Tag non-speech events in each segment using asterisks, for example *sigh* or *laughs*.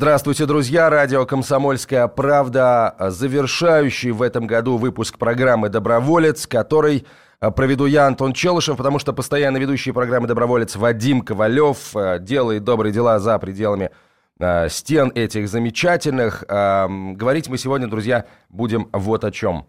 Здравствуйте, друзья! Радио «Комсомольская правда», завершающий в этом году выпуск программы «Доброволец», который э, проведу я, Антон Челышев, потому что постоянно ведущий программы «Доброволец» Вадим Ковалев э, делает добрые дела за пределами э, стен этих замечательных. Говорить мы сегодня, друзья, будем вот о чем.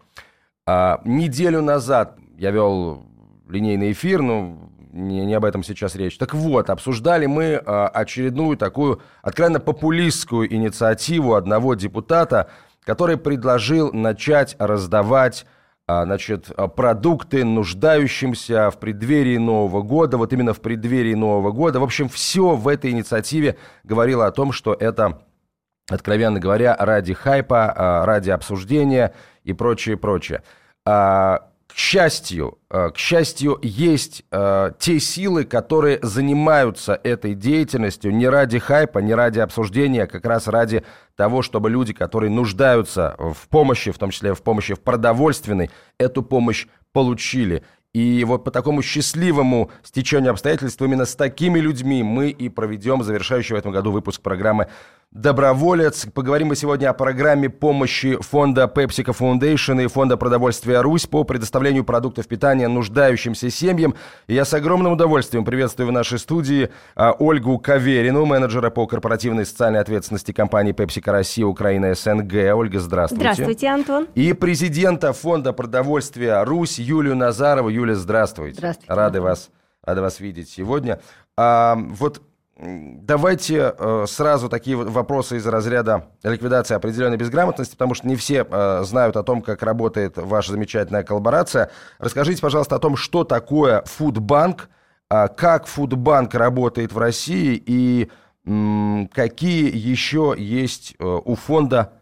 Неделю назад я вел линейный эфир, ну, не, не об этом сейчас речь. Так вот, обсуждали мы э, очередную такую откровенно популистскую инициативу одного депутата, который предложил начать раздавать э, значит, продукты нуждающимся в преддверии Нового года, вот именно в преддверии Нового года. В общем, все в этой инициативе говорило о том, что это, откровенно говоря, ради хайпа, э, ради обсуждения и прочее, прочее. К счастью, э, к счастью, есть э, те силы, которые занимаются этой деятельностью не ради хайпа, не ради обсуждения, а как раз ради того, чтобы люди, которые нуждаются в помощи, в том числе в помощи в продовольственной, эту помощь получили. И вот по такому счастливому стечению обстоятельств именно с такими людьми мы и проведем завершающий в этом году выпуск программы доброволец. Поговорим мы сегодня о программе помощи фонда PepsiCo Foundation и фонда продовольствия «Русь» по предоставлению продуктов питания нуждающимся семьям. И я с огромным удовольствием приветствую в нашей студии а, Ольгу Каверину, менеджера по корпоративной социальной ответственности компании PepsiCo Россия, Украина, СНГ. Ольга, здравствуйте. Здравствуйте, Антон. И президента фонда продовольствия «Русь» Юлию Назарову. Юля, здравствуйте. Здравствуйте. Рады вас, рады вас видеть сегодня. А, вот Давайте э, сразу такие вопросы из разряда ликвидации определенной безграмотности, потому что не все э, знают о том, как работает ваша замечательная коллаборация. Расскажите, пожалуйста, о том, что такое Фудбанк, э, как Фудбанк работает в России и какие еще есть э, у фонда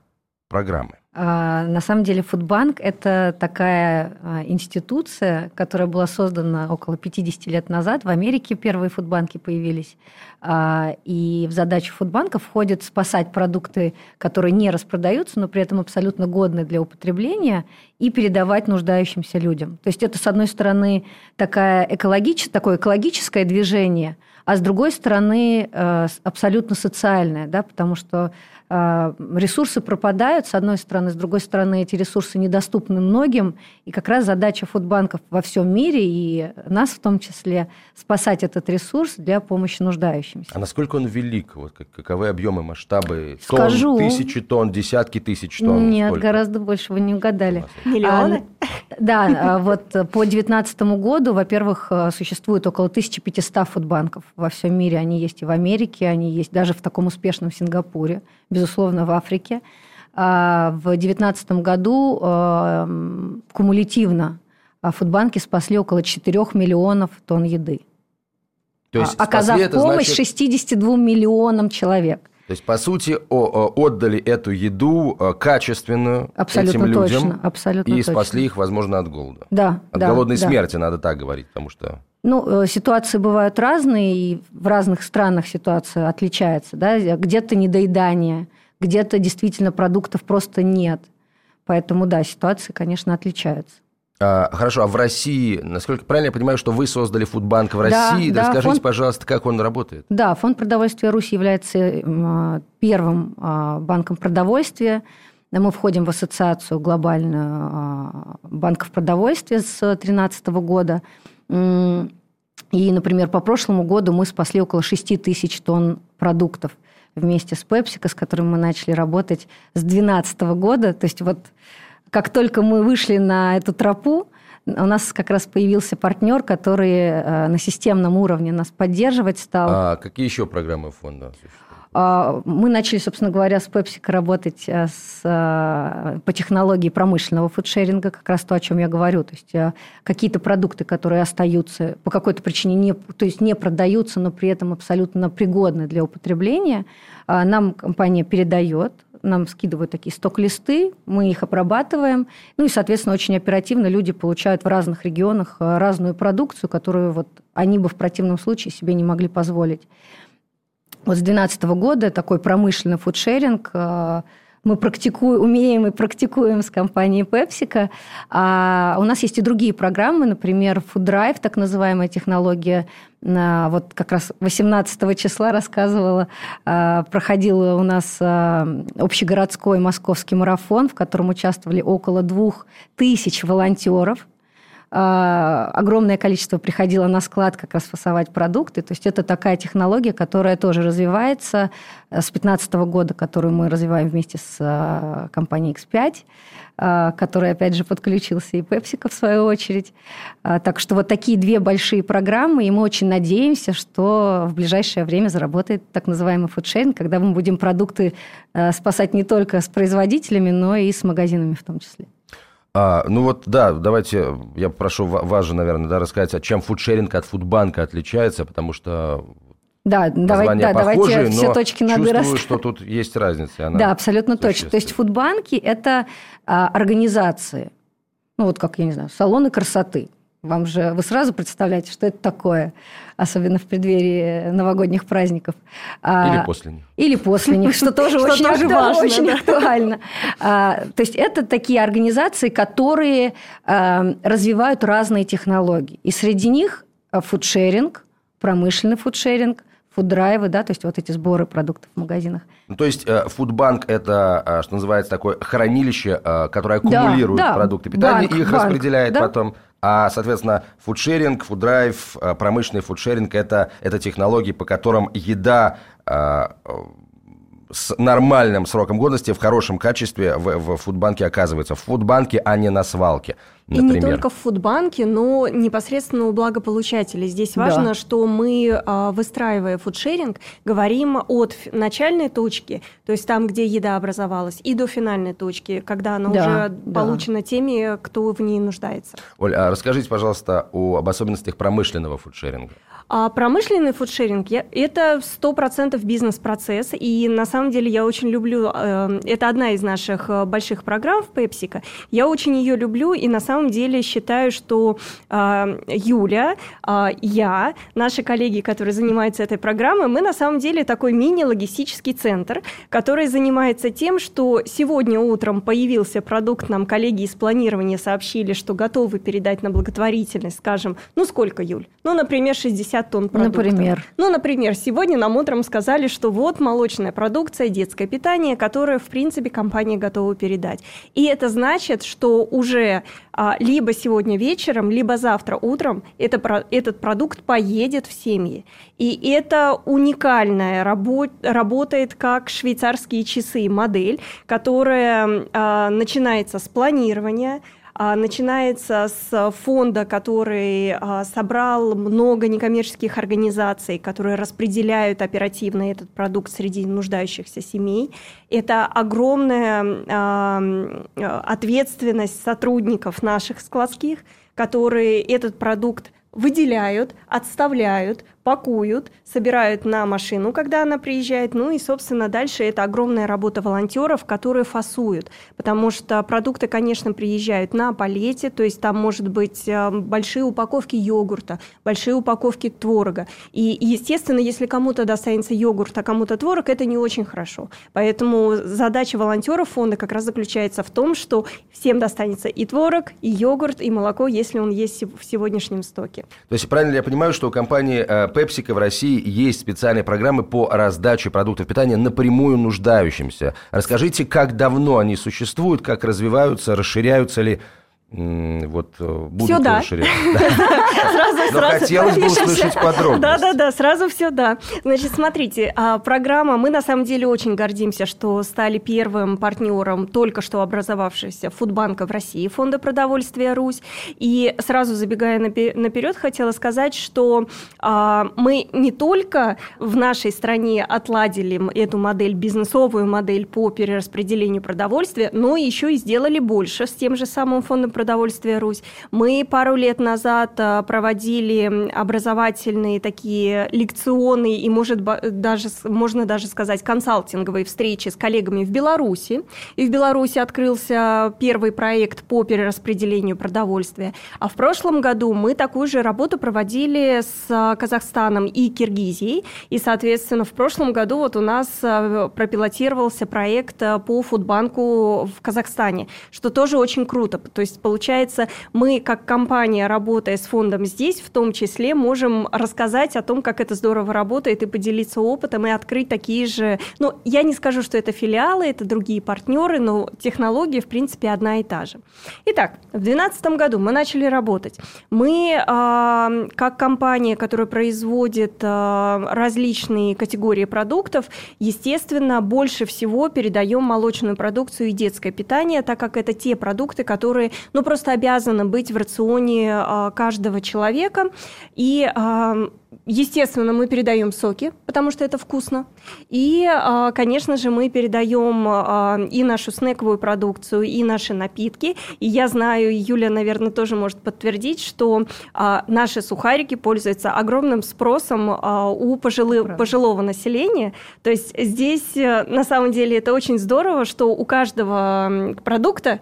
программы. А, на самом деле Фудбанк – это такая а, институция, которая была создана около 50 лет назад. В Америке первые фудбанки появились. А, и в задачу Фудбанка входит спасать продукты, которые не распродаются, но при этом абсолютно годны для употребления, и передавать нуждающимся людям. То есть это, с одной стороны, такая экологич... такое экологическое движение, а с другой стороны, абсолютно социальное, да, потому что ресурсы пропадают, с одной стороны, с другой стороны, эти ресурсы недоступны многим, и как раз задача фудбанков во всем мире, и нас в том числе, спасать этот ресурс для помощи нуждающимся. А насколько он велик? Вот каковы объемы, масштабы? Скажу. тысячи тонн, десятки тысяч тонн? Нет, сколько? гораздо больше, вы не угадали. Миллионы? А, да, а вот по 2019 году, во-первых, э, существует около 1500 фудбанков во всем мире. Они есть и в Америке, они есть даже в таком успешном Сингапуре безусловно, в Африке. А в 2019 году э, кумулятивно фудбанки спасли около 4 миллионов тонн еды. То есть оказав спасли, помощь значит... 62 миллионам человек. То есть, по сути, отдали эту еду э, качественную абсолютно этим точно, людям абсолютно и точно. спасли их, возможно, от голода. Да, от да, голодной да. смерти, надо так говорить, потому что... Ну, э, ситуации бывают разные, и в разных странах ситуация отличается. Да? Где-то недоедание, где-то действительно продуктов просто нет. Поэтому, да, ситуации, конечно, отличаются. А, хорошо, а в России, насколько правильно я понимаю, что вы создали Фудбанк в России? Да, Расскажите, фонд... пожалуйста, как он работает? Да, Фонд продовольствия Руси является первым а, банком продовольствия. Мы входим в ассоциацию глобальную а, банков продовольствия с 2013 года. И, например, по прошлому году мы спасли около 6 тысяч тонн продуктов вместе с PepsiCo, с которым мы начали работать с 2012 года. То есть вот как только мы вышли на эту тропу, у нас как раз появился партнер, который э, на системном уровне нас поддерживать стал. А какие еще программы фонда? А, мы начали, собственно говоря, с PepsiCo работать э, с, э, по технологии промышленного фудшеринга, как раз то, о чем я говорю. То есть какие-то продукты, которые остаются по какой-то причине, не, то есть не продаются, но при этом абсолютно пригодны для употребления, нам компания передает нам скидывают такие сток-листы, мы их обрабатываем, ну и, соответственно, очень оперативно люди получают в разных регионах э, разную продукцию, которую вот они бы в противном случае себе не могли позволить. Вот с 2012 года такой промышленный фудшеринг э, мы практикуем, умеем и практикуем с компанией PepsiCo. А у нас есть и другие программы, например, Food Drive, так называемая технология. Вот как раз 18 числа рассказывала, а, проходил у нас а, общегородской московский марафон, в котором участвовали около двух тысяч волонтеров – огромное количество приходило на склад как раз фасовать продукты. То есть это такая технология, которая тоже развивается э, с 2015 года, которую мы развиваем вместе с а, компанией X5 а, которая, опять же, подключился и PepsiCo в свою очередь. Так что вот такие две большие программы, и мы очень надеемся, что в ближайшее время заработает так называемый фудшейн, когда мы будем продукты э, спасать не только с производителями, но и с магазинами в том числе. А, ну вот, да, давайте, я попрошу вас же, наверное, да, рассказать, а чем фудшеринг от фудбанка отличается, потому что да, давайте, да, похожие, давайте все точки над чувствую, расставим. *laughs* что тут есть разница. да, абсолютно точно. То есть фудбанки – это а, организации, ну вот как, я не знаю, салоны красоты – вам же вы сразу представляете, что это такое, особенно в преддверии новогодних праздников. А, или после них. Или после них, что тоже *laughs* очень *laughs* актуально. А, то есть это такие организации, которые а, развивают разные технологии. И среди них фудшеринг, промышленный фудшеринг, фуддрайвы, да, то есть вот эти сборы продуктов в магазинах. Ну, то есть э, фудбанк – это, э, что называется, такое хранилище, э, которое аккумулирует да, да, продукты питания банк, и их банк, распределяет да? потом. А, соответственно, фудшеринг, фуддрайв, промышленный фудшеринг это, – это технологии, по которым еда с нормальным сроком годности в хорошем качестве в, в фудбанке оказывается. В фудбанке, а не на свалке. Например. И не только в фудбанке, но непосредственно у благополучателей. Здесь важно, да. что мы, а, выстраивая фудшеринг, говорим от начальной точки, то есть там, где еда образовалась, и до финальной точки, когда она да, уже да. получена теми, кто в ней нуждается. Оль, а расскажите, пожалуйста, о, об особенностях промышленного фудшеринга. А промышленный фудшеринг – это 100% бизнес-процесс, и на самом деле я очень люблю, э, это одна из наших э, больших программ в PepsiCo, я очень ее люблю, и на самом деле считаю, что э, Юля, я, наши коллеги, которые занимаются этой программой, мы на самом деле такой мини-логистический центр, который занимается тем, что сегодня утром появился продукт, нам коллеги из планирования сообщили, что готовы передать на благотворительность, скажем, ну сколько, Юль? Ну, например, 60 50 тонн продуктов. Например? Ну, например, сегодня нам утром сказали, что вот молочная продукция, детское питание, которое, в принципе, компания готова передать. И это значит, что уже а, либо сегодня вечером, либо завтра утром это, этот продукт поедет в семьи. И это уникальная работа, работает как швейцарские часы модель, которая а, начинается с планирования, начинается с фонда, который а, собрал много некоммерческих организаций, которые распределяют оперативно этот продукт среди нуждающихся семей. Это огромная а, ответственность сотрудников наших складских, которые этот продукт выделяют, отставляют, пакуют, собирают на машину, когда она приезжает. Ну и, собственно, дальше это огромная работа волонтеров, которые фасуют. Потому что продукты, конечно, приезжают на палете, то есть там может быть э, большие упаковки йогурта, большие упаковки творога. И, естественно, если кому-то достанется йогурт, а кому-то творог, это не очень хорошо. Поэтому задача волонтеров фонда как раз заключается в том, что всем достанется и творог, и йогурт, и молоко, если он есть в сегодняшнем стоке. То есть правильно я понимаю, что у компании э, PepsiCo в России есть специальные программы по раздаче продуктов питания напрямую нуждающимся. Расскажите, как давно они существуют, как развиваются, расширяются ли вот э, будут все да. *laughs* Сразу, Но сразу. хотелось бы услышать подробности. Да-да-да, сразу все да. Значит, смотрите, а, программа, мы на самом деле очень гордимся, что стали первым партнером только что образовавшегося фудбанка в России, Фонда продовольствия «Русь». И сразу забегая наперед, хотела сказать, что а, мы не только в нашей стране отладили эту модель, бизнесовую модель по перераспределению продовольствия, но еще и сделали больше с тем же самым Фондом продовольствия «Русь». Мы пару лет назад а, проводили образовательные такие лекционные и, может, даже, можно даже сказать, консалтинговые встречи с коллегами в Беларуси. И в Беларуси открылся первый проект по перераспределению продовольствия. А в прошлом году мы такую же работу проводили с Казахстаном и Киргизией. И, соответственно, в прошлом году вот у нас пропилотировался проект по фудбанку в Казахстане, что тоже очень круто. То есть, получается, мы как компания, работая с фондом здесь, в том числе можем рассказать о том, как это здорово работает, и поделиться опытом, и открыть такие же... Ну, я не скажу, что это филиалы, это другие партнеры, но технология, в принципе, одна и та же. Итак, в 2012 году мы начали работать. Мы, э, как компания, которая производит э, различные категории продуктов, естественно, больше всего передаем молочную продукцию и детское питание, так как это те продукты, которые ну, просто обязаны быть в рационе э, каждого человека. И Естественно, мы передаем соки, потому что это вкусно. И, а, конечно же, мы передаем а, и нашу снековую продукцию, и наши напитки. И я знаю, Юля, наверное, тоже может подтвердить, что а, наши сухарики пользуются огромным спросом у пожилы, пожилого населения. То есть здесь, э, на самом деле, это очень здорово, что у каждого продукта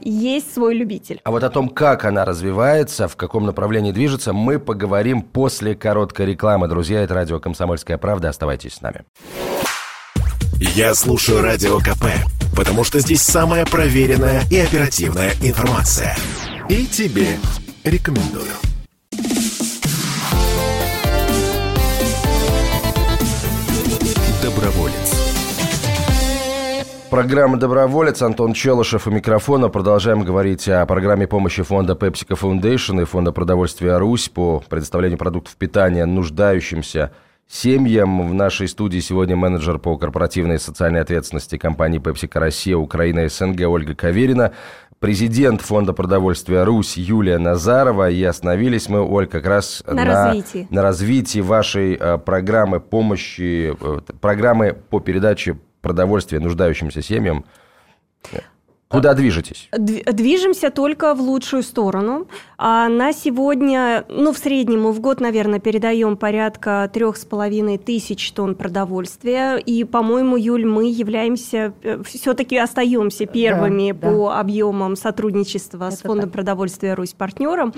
есть свой любитель. А вот о том, как она развивается, в каком направлении движется, мы поговорим после короткой короткая реклама. Друзья, это радио «Комсомольская правда». Оставайтесь с нами. Я слушаю Радио КП, потому что здесь самая проверенная и оперативная информация. И тебе рекомендую. Доброволец. Программа «Доброволец». Антон Челышев у микрофона. Продолжаем говорить о программе помощи фонда PepsiCo Foundation и фонда продовольствия «Русь» по предоставлению продуктов питания нуждающимся семьям. В нашей студии сегодня менеджер по корпоративной и социальной ответственности компании PepsiCo Россия, Украина и СНГ Ольга Каверина, президент фонда продовольствия «Русь» Юлия Назарова. И остановились мы, Оль, как раз на, на развитии, на развитии вашей э, программы помощи, э, программы по передаче продовольствие нуждающимся семьям. Куда движетесь? Движемся только в лучшую сторону. А на сегодня, ну, в среднем мы в год, наверное, передаем порядка трех с половиной тысяч тонн продовольствия. И, по-моему, Юль, мы являемся, э, все-таки остаемся первыми да, по да. объемам сотрудничества Это с Фондом так. продовольствия Русь партнером.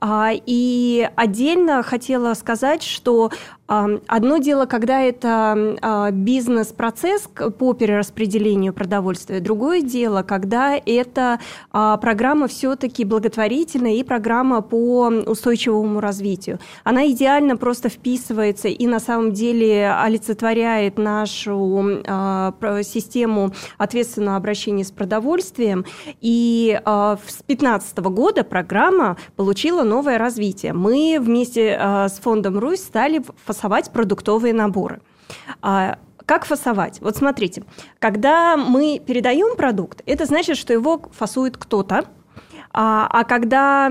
А, и отдельно хотела сказать, что Одно дело, когда это а, бизнес-процесс по перераспределению продовольствия, другое дело, когда это а, программа все-таки благотворительная и программа по устойчивому развитию. Она идеально просто вписывается и на самом деле олицетворяет нашу а, систему ответственного обращения с продовольствием. И с 2015 года программа получила новое развитие. Мы вместе с фондом «Русь» стали фасовать продуктовые наборы. Как фасовать? Вот смотрите, когда мы передаем продукт, это значит, что его фасует кто-то, а, а когда...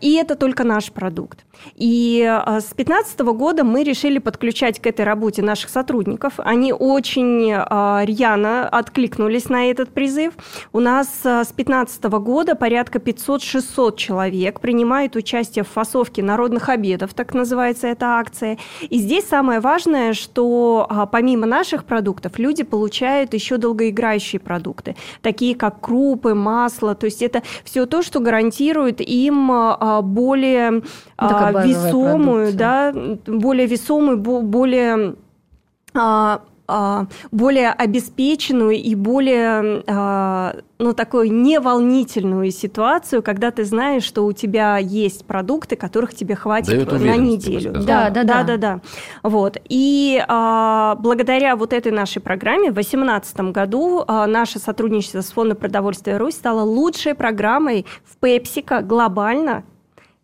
И это только наш продукт. И а, с 2015 года мы решили подключать к этой работе наших сотрудников. Они очень а, рьяно откликнулись на этот призыв. У нас с 2015 года порядка 500-600 человек принимают участие в фасовке народных обедов, так называется эта акция. И здесь самое важное, что помимо наших продуктов люди получают еще долгоиграющие продукты, такие как крупы, масло. То есть это все то, что гарантирует им более а, весомую, да, более весомую, более а, а, более обеспеченную и более, ну, такую неволнительную ситуацию, когда ты знаешь, что у тебя есть продукты, которых тебе хватит на неделю. Да, да, да, да, да. Вот. И а, благодаря вот этой нашей программе в 2018 году а, наше сотрудничество с Фондом продовольствия Русь стало лучшей программой в Пепсика глобально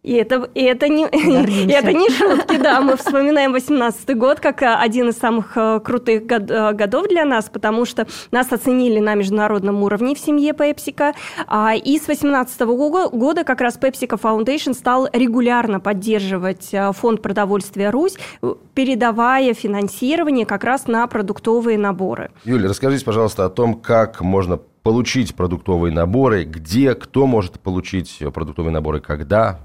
и это, и это, не, *laughs* и это не шутки, да. Мы вспоминаем 18 год как э, один из самых э, крутых год, э, годов для нас, потому что нас оценили на международном уровне в семье PepsiCo. А, и с 18 года как раз PepsiCo Foundation стал регулярно поддерживать фонд продовольствия «Русь», передавая финансирование как раз на продуктовые наборы. Юля, расскажите, пожалуйста, о том, как можно получить продуктовые наборы, где, кто может получить продуктовые наборы, когда?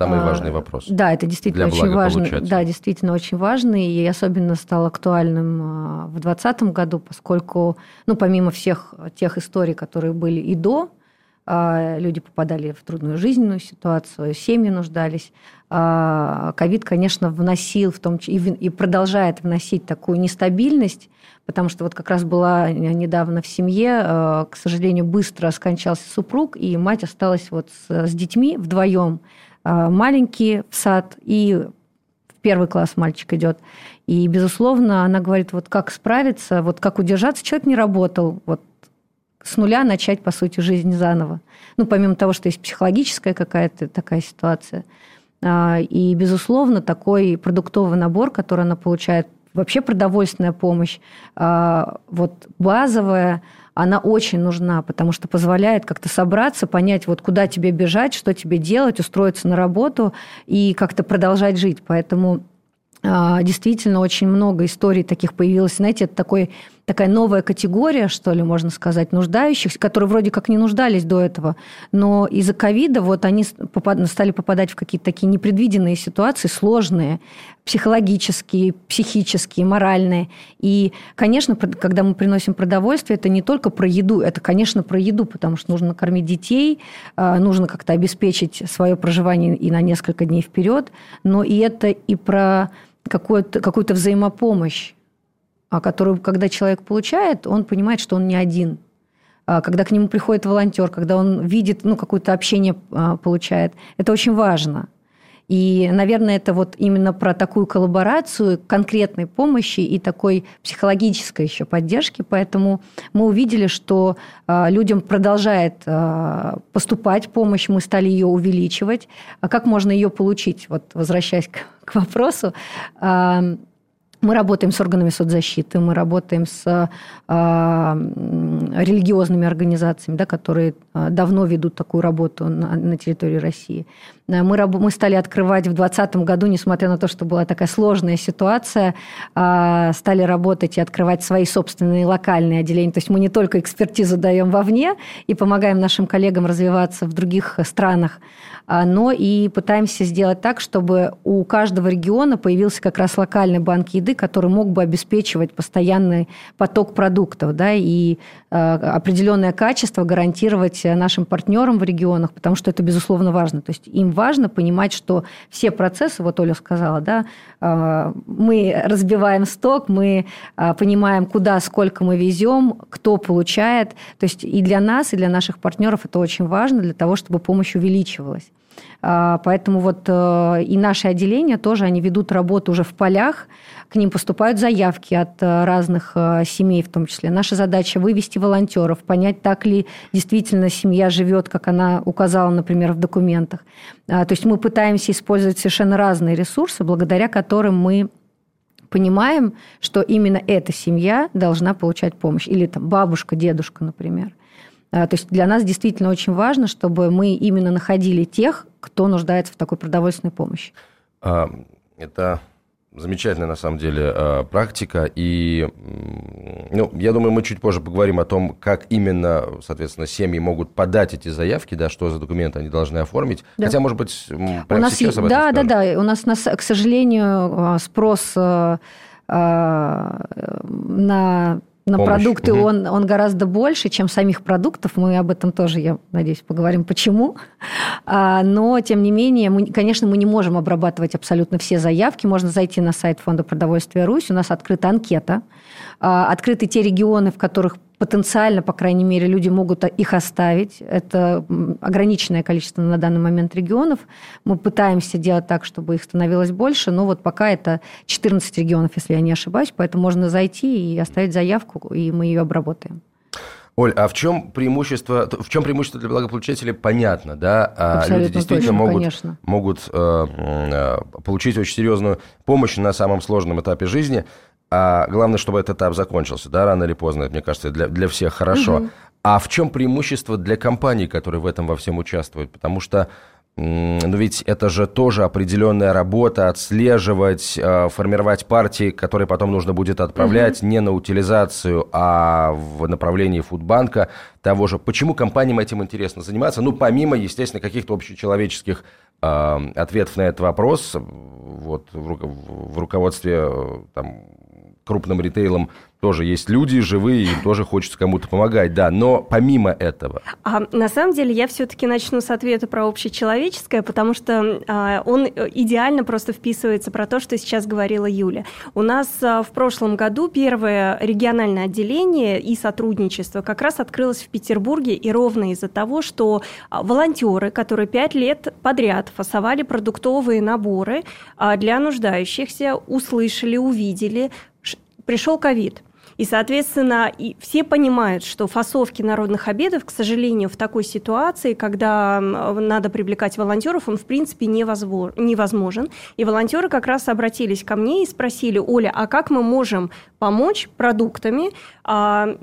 Самый а, важный вопрос. Да, это действительно очень важно. Да, действительно очень важный и особенно стал актуальным а, в 2020 году, поскольку, ну, помимо всех тех историй, которые были и до, а, люди попадали в трудную жизненную ситуацию, семьи нуждались. Ковид, конечно, вносил в том и продолжает вносить такую нестабильность, потому что вот как раз была недавно в семье, к сожалению, быстро скончался супруг, и мать осталась вот с, с детьми вдвоем. А, маленький в сад, и в первый класс мальчик идет. И, безусловно, она говорит, вот как справиться, вот как удержаться. Человек не работал, вот с нуля начать, по сути, жизнь заново. Ну, помимо того, что есть психологическая какая-то такая ситуация. А, и, безусловно, такой продуктовый набор, который она получает, вообще продовольственная помощь, а, вот базовая, она очень нужна, потому что позволяет как-то собраться, понять, вот куда тебе бежать, что тебе делать, устроиться на работу и как-то продолжать жить. Поэтому а, действительно очень много историй таких появилось. Знаете, это такой, такая новая категория, что ли, можно сказать, нуждающихся, которые вроде как не нуждались до этого, но из-за ковида вот они стали попадать в какие-то такие непредвиденные ситуации, сложные, психологические, психические, моральные. И, конечно, когда мы приносим продовольствие, это не только про еду, это, конечно, про еду, потому что нужно кормить детей, а, нужно как-то обеспечить свое проживание и на несколько дней вперед, но и это и про какую-то какую взаимопомощь, которую, когда человек получает, он понимает, что он не один. А когда к нему приходит волонтер, когда он видит, ну, какое-то общение а, получает, это очень важно. И, наверное, это вот именно про такую коллаборацию конкретной помощи и такой психологической еще поддержки. Поэтому мы увидели, что людям продолжает поступать помощь, мы стали ее увеличивать. А как можно ее получить? Вот возвращаясь к, к вопросу, мы работаем с органами соцзащиты, мы работаем с э, религиозными организациями, да, которые а, давно ведут такую работу на, на территории России. Мы, мы стали открывать в 2020 году, несмотря на то, что была такая сложная ситуация, э, стали работать и открывать свои собственные локальные отделения. То есть мы не только экспертизу даем вовне и помогаем нашим коллегам развиваться в других странах, но и пытаемся сделать так, чтобы у каждого региона появился как раз локальный банк еды, который мог бы обеспечивать постоянный поток продуктов да, и э, определенное качество гарантировать нашим партнерам в регионах, потому что это, безусловно, важно. То есть им важно понимать, что все процессы, вот Оля сказала, да, э, мы разбиваем сток, мы э, понимаем, куда, сколько мы везем, кто получает. То есть и для нас, и для наших партнеров это очень важно для того, чтобы помощь увеличивалась. А, поэтому вот э, и наши отделения тоже, они ведут работу уже в полях, к ним поступают заявки от э, разных э, семей в том числе. Наша задача вывести волонтеров, понять, так ли действительно семья живет, как она указала, например, в документах. А, то есть мы пытаемся использовать совершенно разные ресурсы, благодаря которым мы понимаем, что именно эта семья должна получать помощь. Или там бабушка, дедушка, например. А, то есть для нас действительно очень важно, чтобы мы именно находили тех, кто нуждается в такой продовольственной помощи. А, это замечательная, на самом деле, а, практика. И, ну, я думаю, мы чуть позже поговорим о том, как именно, соответственно, семьи могут подать эти заявки, да, что за документы они должны оформить. Да. Хотя, может быть, прямо у нас сейчас об этом Да, скажем. да, да. У нас, к сожалению, спрос на на помощь. продукты угу. он, он гораздо больше, чем самих продуктов. Мы об этом тоже, я надеюсь, поговорим, почему. А, но, тем не менее, мы, конечно, мы не можем обрабатывать абсолютно все заявки. Можно зайти на сайт Фонда продовольствия Русь. У нас открыта анкета. А, открыты те регионы, в которых потенциально, по крайней мере, люди могут их оставить. Это ограниченное количество на данный момент регионов. Мы пытаемся делать так, чтобы их становилось больше, но вот пока это 14 регионов, если я не ошибаюсь, поэтому можно зайти и оставить заявку, и мы ее обработаем. Оль, а в чем преимущество, в чем преимущество для благополучателей, понятно, да? А Абсолютно люди действительно точно, могут, могут э, э, получить очень серьезную помощь на самом сложном этапе жизни. А главное, чтобы этот этап закончился, да, рано или поздно, это, мне кажется, для, для всех хорошо. Угу. А в чем преимущество для компаний, которые в этом во всем участвуют? Потому что но ведь это же тоже определенная работа, отслеживать, э, формировать партии, которые потом нужно будет отправлять угу. не на утилизацию, а в направлении фудбанка того же. Почему компаниям этим интересно заниматься? Ну, помимо, естественно, каких-то общечеловеческих э, ответов на этот вопрос, вот в, в руководстве э, там, крупным ритейлом тоже есть люди живые, им тоже хочется кому-то помогать, да. Но помимо этого... А, на самом деле я все-таки начну с ответа про общечеловеческое, потому что а, он идеально просто вписывается про то, что сейчас говорила Юля. У нас а, в прошлом году первое региональное отделение и сотрудничество как раз открылось в Петербурге, и ровно из-за того, что а, волонтеры, которые пять лет подряд фасовали продуктовые наборы а, для нуждающихся, услышали, увидели, пришел ковид – и, соответственно, и все понимают, что фасовки народных обедов, к сожалению, в такой ситуации, когда надо привлекать волонтеров, он, в принципе, невозможен. И волонтеры как раз обратились ко мне и спросили, Оля, а как мы можем помочь продуктами, а,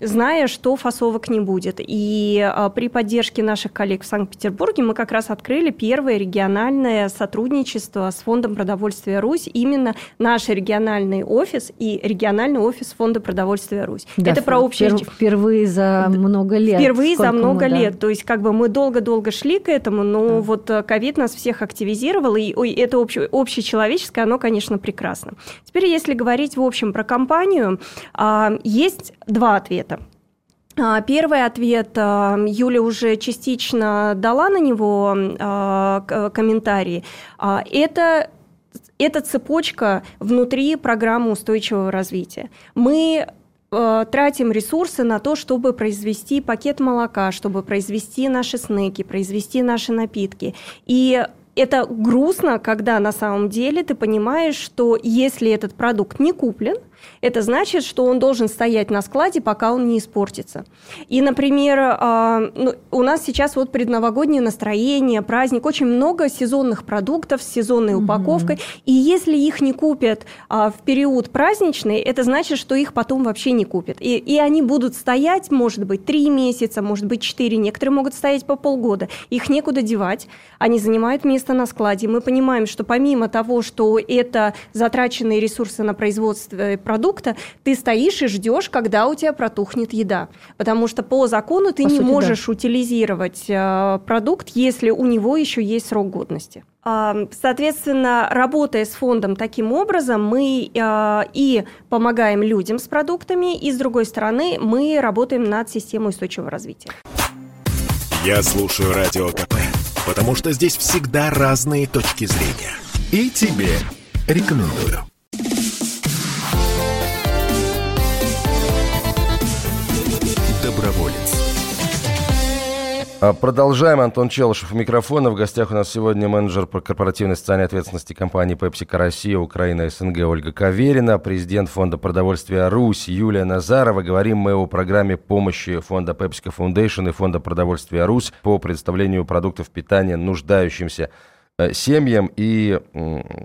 зная, что фасовок не будет? И а, при поддержке наших коллег в Санкт-Петербурге мы как раз открыли первое региональное сотрудничество с Фондом продовольствия Русь, именно наш региональный офис и региональный офис Фонда фонда продовольствия Русь. Да, это про общее... Впервые за много лет. Впервые за много мы, лет. Да. То есть как бы мы долго-долго шли к этому, но да. вот э, ковид нас всех активизировал, и ой, это обще, общечеловеческое, оно, конечно, прекрасно. Теперь, если говорить в общем про компанию, а, есть два ответа. А, первый ответ а, Юля уже частично дала на него комментарии. Это это цепочка внутри программы устойчивого развития. Мы э, тратим ресурсы на то, чтобы произвести пакет молока, чтобы произвести наши снеки, произвести наши напитки. И это грустно, когда на самом деле ты понимаешь, что если этот продукт не куплен, это значит, что он должен стоять на складе, пока он не испортится. И, например, а, ну, у нас сейчас вот предновогоднее настроение, праздник, очень много сезонных продуктов с сезонной упаковкой, mm-hmm. и если их не купят а, в период праздничный, это значит, что их потом вообще не купят. И, и они будут стоять, может быть, три месяца, может быть, четыре, некоторые могут стоять по полгода. Их некуда девать, они занимают место на складе. Мы понимаем, что помимо того, что это затраченные ресурсы на производство продукта, ты стоишь и ждешь, когда у тебя протухнет еда. Потому что по закону ты по не сути, можешь да. утилизировать э, продукт, если у него еще есть срок годности. А, соответственно, работая с фондом таким образом, мы э, и помогаем людям с продуктами, и с другой стороны, мы работаем над системой устойчивого развития. Я слушаю радио КП, потому что здесь всегда разные точки зрения. И тебе рекомендую. Продолжаем. Антон Челышев у микрофона. В гостях у нас сегодня менеджер по корпоративной социальной ответственности компании PepsiCo Россия, Украина, СНГ Ольга Каверина, президент фонда продовольствия Русь Юлия Назарова. Говорим мы о программе помощи фонда PepsiCo Foundation и фонда продовольствия Русь по предоставлению продуктов питания нуждающимся э, семьям. И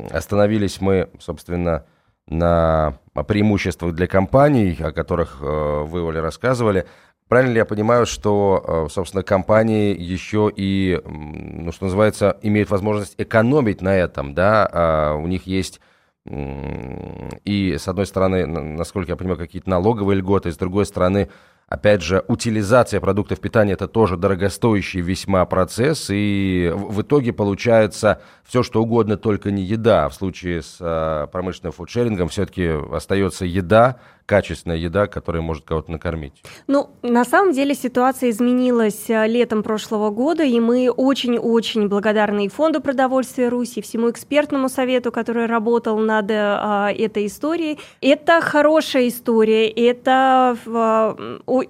остановились мы, собственно, на преимуществах для компаний, о которых э, вы, Оля, рассказывали. Правильно ли я понимаю, что, э, собственно, компании еще и, ну, что называется, имеют возможность экономить на этом, да? А у них есть и, с одной стороны, насколько я понимаю, какие-то налоговые льготы, с другой стороны, Опять же, утилизация продуктов питания это тоже дорогостоящий весьма процесс, и в итоге получается все, что угодно, только не еда. В случае с э, промышленным фудшерингом все-таки остается еда, качественная еда, которая может кого-то накормить? Ну, на самом деле ситуация изменилась э, летом прошлого года, и мы очень-очень благодарны и Фонду продовольствия Руси, и всему экспертному совету, который работал над а, этой историей. Это хорошая история, это,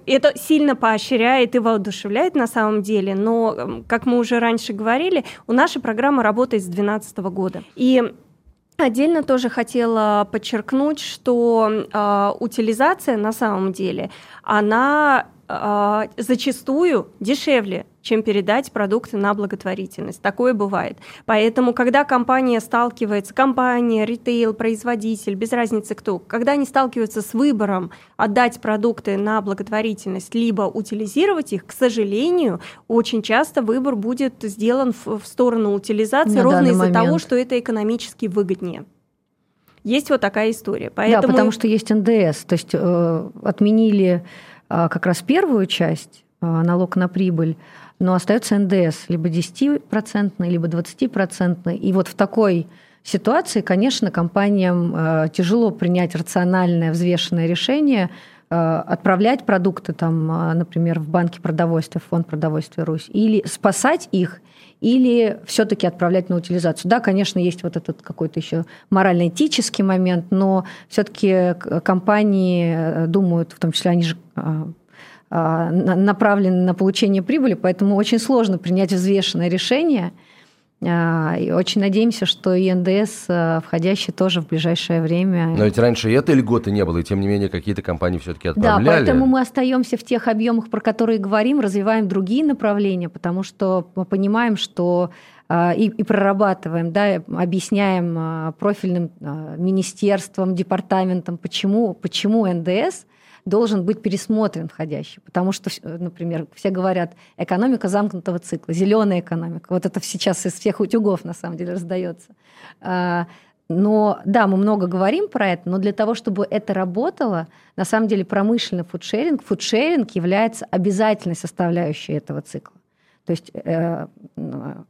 это сильно поощряет и воодушевляет на самом деле, но, как мы уже раньше говорили, у нашей программы работает с 2012 года. И Отдельно тоже хотела подчеркнуть, что э, утилизация на самом деле, она э, зачастую дешевле, чем передать продукты на благотворительность. Такое бывает. Поэтому, когда компания сталкивается, компания, ритейл, производитель, без разницы кто, когда они сталкиваются с выбором отдать продукты на благотворительность, либо утилизировать их, к сожалению, очень часто выбор будет сделан в, в сторону утилизации, на ровно из-за того, что это экономически выгоднее. Есть вот такая история. Поэтому... Да, потому что есть ндс, то есть э, отменили э, как раз первую часть, э, налог на прибыль, но остается НДС либо 10%, либо 20%. И вот в такой ситуации, конечно, компаниям э, тяжело принять рациональное, взвешенное решение э, отправлять продукты, там, э, например, в банки продовольствия, в фонд продовольствия Русь, или спасать их – или все-таки отправлять на утилизацию. Да, конечно, есть вот этот какой-то еще морально-этический момент, но все-таки компании думают, в том числе они же направлены на получение прибыли, поэтому очень сложно принять взвешенное решение – а, и очень надеемся, что и НДС э, входящий тоже в ближайшее время. Но ведь раньше и этой льготы не было, и тем не менее какие-то компании все-таки отправляли. Да, поэтому мы остаемся в тех объемах, про которые говорим, развиваем другие направления, потому что мы понимаем, что а, и, и прорабатываем, да, объясняем а, профильным министерствам, департаментам, почему, почему НДС – должен быть пересмотрен входящий. Потому что, например, все говорят, экономика замкнутого цикла, зеленая экономика. Вот это сейчас из всех утюгов на самом деле раздается. А, но да, мы много говорим про это, но для того, чтобы это работало, на самом деле промышленный фудшеринг, фудшеринг является обязательной составляющей этого цикла. То есть э,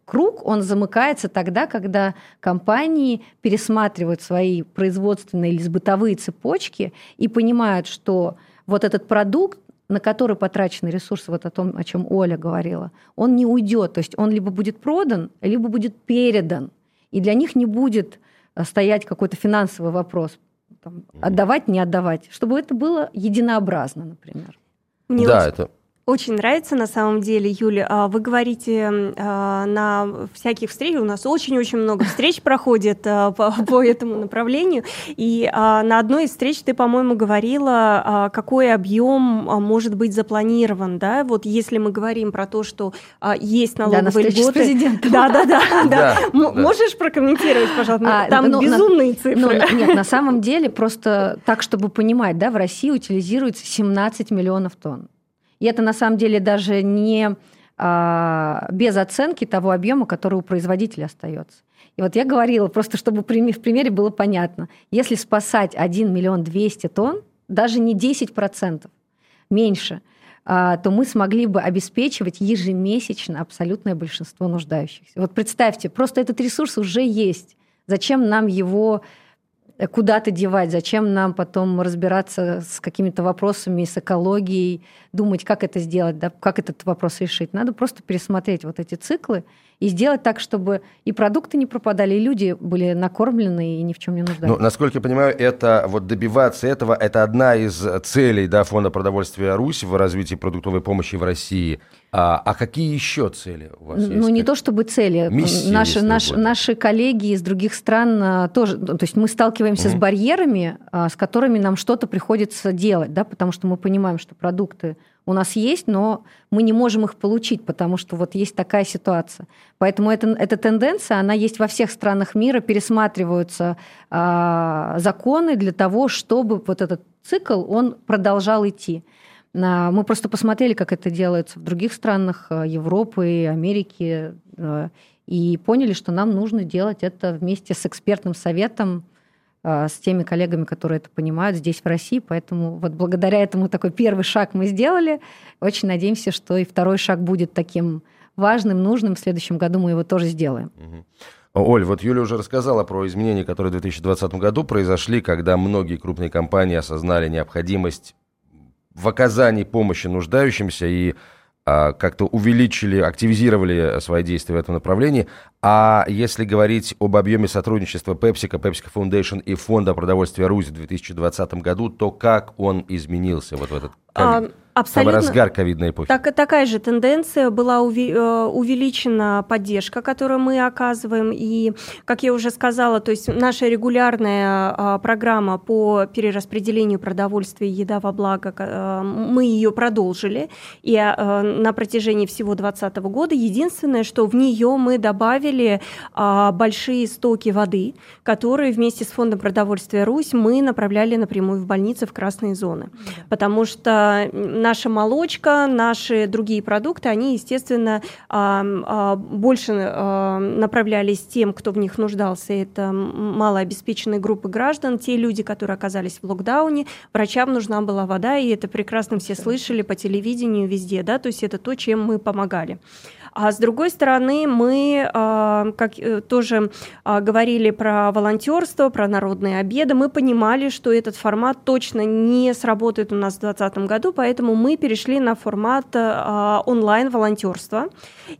круг, он замыкается тогда, когда компании пересматривают свои производственные или бытовые цепочки и понимают, что вот этот продукт, на который потрачены ресурсы, вот о том, о чем Оля говорила, он не уйдет. То есть он либо будет продан, либо будет передан. И для них не будет э, стоять какой-то финансовый вопрос, там, отдавать, не отдавать, чтобы это было единообразно, например. Мне да, очень... это очень нравится на самом деле, Юля. А вы говорите а, на всяких встречах, у нас очень-очень много встреч проходит а, по, *laughs* по этому направлению, и на одной из встреч ты, по-моему, говорила, какой объем может быть запланирован, да? Вот если мы говорим про то, что есть налоговые да, льготы. Да, да, да, *laughs* да. Можешь прокомментировать, пожалуйста? Там ну, безумные цифры. Ну, нет, на самом *laughs* деле просто так, чтобы понимать, да, в России утилизируется 17 миллионов тонн. И это на самом деле даже не а, без оценки того объема, который у производителя остается. И вот я говорила, просто чтобы в примере было понятно, если спасать 1 миллион 200 тонн, даже не 10%, меньше, а, то мы смогли бы обеспечивать ежемесячно абсолютное большинство нуждающихся. Вот представьте, просто этот ресурс уже есть. Зачем нам его куда-то девать, зачем нам потом разбираться с какими-то вопросами, с экологией, думать, как это сделать, да, как этот вопрос решить. Надо просто пересмотреть вот эти циклы и сделать так, чтобы и продукты не пропадали, и люди были накормлены и ни в чем не нуждались. Ну, насколько я понимаю, это вот добиваться этого, это одна из целей да, Фонда продовольствия Русь в развитии продуктовой помощи в России. А, а какие еще цели у вас ну, есть? Ну, не то чтобы цели. Миссии, наши, наши, наши коллеги из других стран а, тоже, то есть мы сталкиваемся угу. с барьерами, а, с которыми нам что-то приходится делать, да, потому что мы понимаем, что продукты у нас есть, но мы не можем их получить, потому что вот есть такая ситуация. Поэтому это, эта тенденция, она есть во всех странах мира, пересматриваются э, законы для того, чтобы вот этот цикл, он продолжал идти. Мы просто посмотрели, как это делается в других странах а, Европы, Америки, а, и поняли, что нам нужно делать это вместе с экспертным советом а, с теми коллегами, которые это понимают здесь, в России. Поэтому вот благодаря этому такой первый шаг мы сделали. Очень надеемся, что и второй шаг будет таким важным, нужным. В следующем году мы его тоже сделаем. Оль, вот Юля уже рассказала про изменения, которые в 2020 году произошли, когда многие крупные компании осознали необходимость в оказании помощи нуждающимся и а, как-то увеличили, активизировали свои действия в этом направлении. А если говорить об объеме сотрудничества PepsiCo, PepsiCo Foundation и Фонда продовольствия Русь в 2020 году, то как он изменился вот в этот а, Абсолютно. Самый разгар ковидной эпохи. Так, такая же тенденция была э, увеличена поддержка, которую мы оказываем. И, как я уже сказала, то есть наша регулярная а, программа по перераспределению продовольствия и еда во благо, э, мы ее продолжили. И э, на протяжении всего 2020 года единственное, что в нее мы добавили а, большие стоки воды, которые вместе с фондом продовольствия Русь мы направляли напрямую в больницы в красные зоны. Потому что наша молочка, наши другие продукты, они, естественно, а, а, больше а, направлялись тем, кто в них нуждался. Это малообеспеченные группы граждан, те люди, которые оказались в локдауне. Врачам нужна была вода, и это прекрасно все слышали по телевидению везде, да, то есть это то, чем мы помогали. А с другой стороны, мы а, как э, тоже а, говорили про волонтерство, про народные обеды, мы понимали, что этот формат точно не сработает у нас в 2020 году, поэтому мы перешли на формат а, онлайн-волонтерства.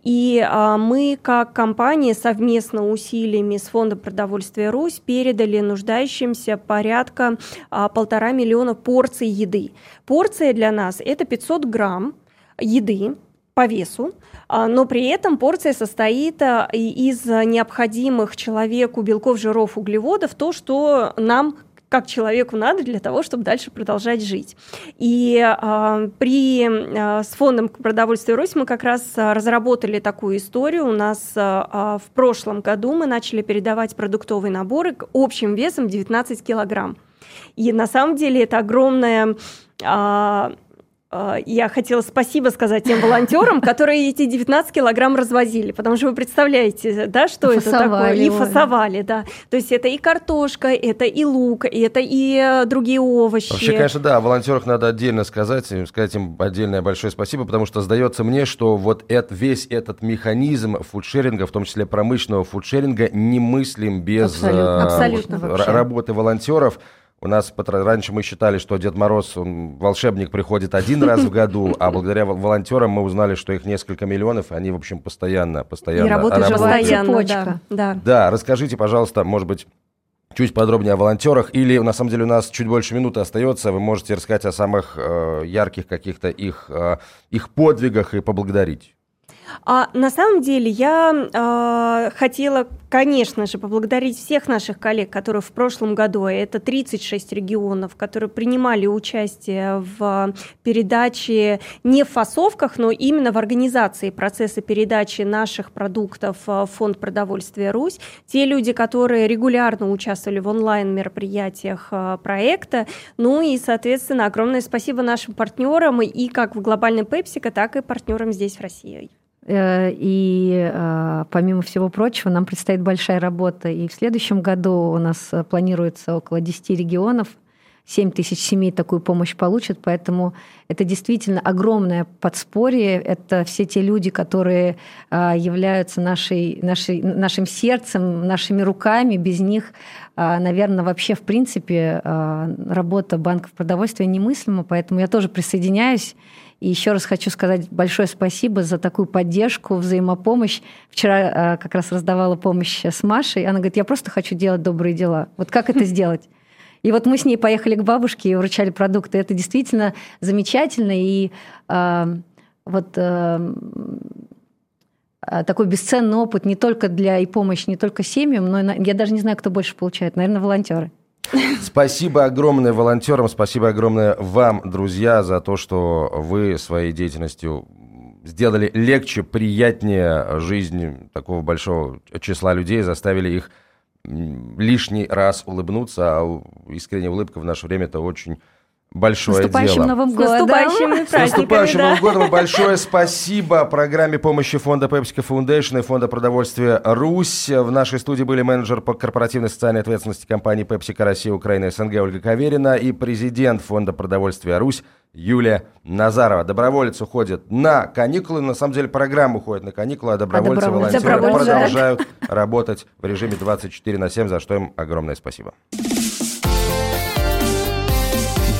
И мы, как компания, совместно усилиями с Фондом продовольствия Русь передали нуждающимся порядка полтора миллиона порций еды. Порция для нас – это 500 грамм еды, по весу, а, но при этом порция состоит а, из необходимых человеку белков, жиров, углеводов, то, что нам как человеку надо для того, чтобы дальше продолжать жить. И э, при, э, с фондом продовольствия Русь мы как раз разработали такую историю. У нас э, в прошлом году мы начали передавать продуктовые наборы общим весом 19 килограмм. И на самом деле это огромная а, я хотела спасибо сказать тем волонтерам, которые эти 19 килограмм развозили, потому что вы представляете, да, что это такое? И фасовали, да. То есть это и картошка, это и лук, это и э, другие овощи. Вообще, конечно, да, о волонтерах надо отдельно сказать, сказать им отдельное большое спасибо, потому что сдается мне, что вот это, весь этот механизм фудшеринга, в том числе промышленного фудшеринга, немыслим без Абсолютно. Абсолютно работы волонтеров. У нас раньше мы считали, что Дед Мороз, он, волшебник, приходит один раз в году, а благодаря волонтерам мы узнали, что их несколько миллионов, они, в общем, постоянно, постоянно И работают постоянно, да, да. Да, расскажите, пожалуйста, может быть, чуть подробнее о волонтерах, или на самом деле у нас чуть больше минуты остается, вы можете рассказать о самых э, ярких каких-то их, э, их подвигах и поблагодарить. А на самом деле я э, хотела, конечно же, поблагодарить всех наших коллег, которые в прошлом году, а это 36 регионов, которые принимали участие в передаче не в фасовках, но именно в организации процесса передачи наших продуктов в Фонд продовольствия Русь. Те люди, которые регулярно участвовали в онлайн-мероприятиях а, проекта. Ну и, соответственно, огромное спасибо нашим партнерам и как в глобальной Пепсико, так и партнерам здесь в России. Э, и э, помимо всего прочего, нам предстоит большая работа. И в следующем году у нас э, планируется около 10 регионов. 7 тысяч семей такую помощь получат, поэтому это действительно огромное подспорье. Это все те люди, которые являются нашей, нашей, нашим сердцем, нашими руками. Без них, наверное, вообще в принципе работа банков продовольствия немыслима, поэтому я тоже присоединяюсь и еще раз хочу сказать большое спасибо за такую поддержку, взаимопомощь. Вчера э, как раз раздавала помощь с Машей. Она говорит, я просто хочу делать добрые дела. Вот как это *laughs* сделать? И вот мы с ней поехали к бабушке и вручали продукты. Это действительно замечательно. И э, вот э, такой бесценный опыт не только для и помощь не только семьям, но и, я даже не знаю, кто больше получает. Наверное, волонтеры. Спасибо огромное волонтерам, спасибо огромное вам, друзья, за то, что вы своей деятельностью сделали легче, приятнее жизнь такого большого числа людей, заставили их лишний раз улыбнуться, а искренняя улыбка в наше время это очень большое наступающим дело. Новым годом. С наступающим, С наступающим да. Новым годом. Большое *laughs* спасибо программе помощи фонда PepsiCo Foundation и фонда продовольствия «Русь». В нашей студии были менеджер по корпоративной социальной ответственности компании PepsiCo Россия, Украина, СНГ Ольга Каверина и президент фонда продовольствия «Русь» Юлия Назарова. Доброволец уходит на каникулы. На самом деле программа уходит на каникулы, а добровольцы, а волонтеры добровольцы. продолжают работать в режиме 24 на 7, за что им огромное спасибо